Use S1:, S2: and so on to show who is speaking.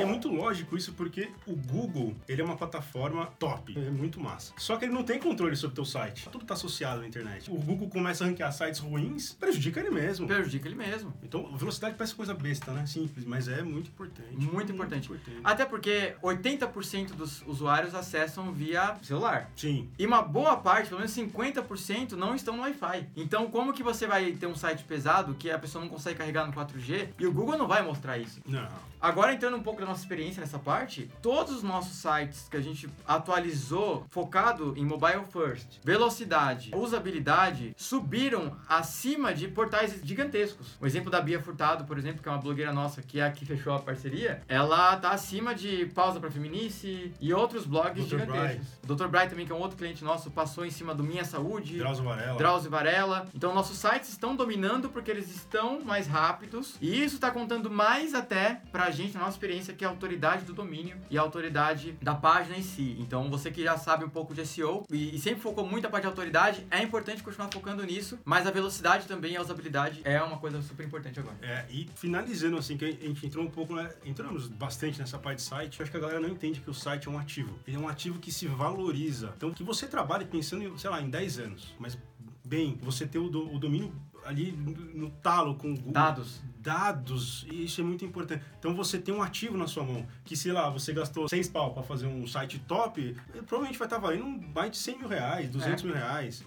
S1: E é muito lógico isso porque o Google, ele é uma plataforma top, é muito massa. Só que ele não tem controle sobre o teu site. Tudo tá associado na internet. O Google começa a ranquear sites ruins, prejudica ele mesmo.
S2: Prejudica ele mesmo.
S1: Então, velocidade parece coisa besta, né? Simples, mas é muito importante.
S2: Muito, importante. Até porque 80% dos usuários acessam via celular.
S1: Sim.
S2: E uma boa parte, pelo menos 50%, não estão no Wi-Fi. Então, como que você vai ter um site pesado que a pessoa não consegue carregar no 4G e o Google não vai mostrar isso?
S1: Não.
S2: Agora, entrando um pouco da nossa experiência nessa parte, todos os nossos sites que a gente atualizou focado em mobile first, velocidade, usabilidade, subiram acima de portais gigantescos. O exemplo da Bia Furtado, por exemplo, que é uma blogueira nossa que é a que fechou a parceria, ela tá acima de Pausa para Feminice e outros blogs
S1: Dr.
S2: gigantescos. Dr. Bry também, que é um outro cliente nosso, passou em cima do Minha Saúde.
S1: Drauzio Varela.
S2: Drauzio Varela. Então, nossos sites estão dominando porque eles estão mais rápidos. E isso está contando mais até pra gente, na nossa experiência, que é a autoridade do domínio e a autoridade da página em si. Então, você que já sabe um pouco de SEO e, e sempre focou muito a parte de autoridade, é importante continuar focando nisso. Mas a velocidade também e a usabilidade é uma coisa super importante agora.
S1: É, e finalizando assim, que a gente entrou um pouco, né, entramos bastante nessa parte de site, acho que a galera não entende que o site é um ativo. Ele é um ativo que se valoriza. Então, que você trabalhe pensando, em, sei lá, em 10 anos, mas bem, você ter o, do- o domínio ali no, no talo com o Google.
S2: Dados.
S1: Dados, e isso é muito importante. Então você tem um ativo na sua mão, que sei lá, você gastou 6 pau para fazer um site top, provavelmente vai estar valendo mais de 100 mil reais, 200
S2: É.
S1: mil reais.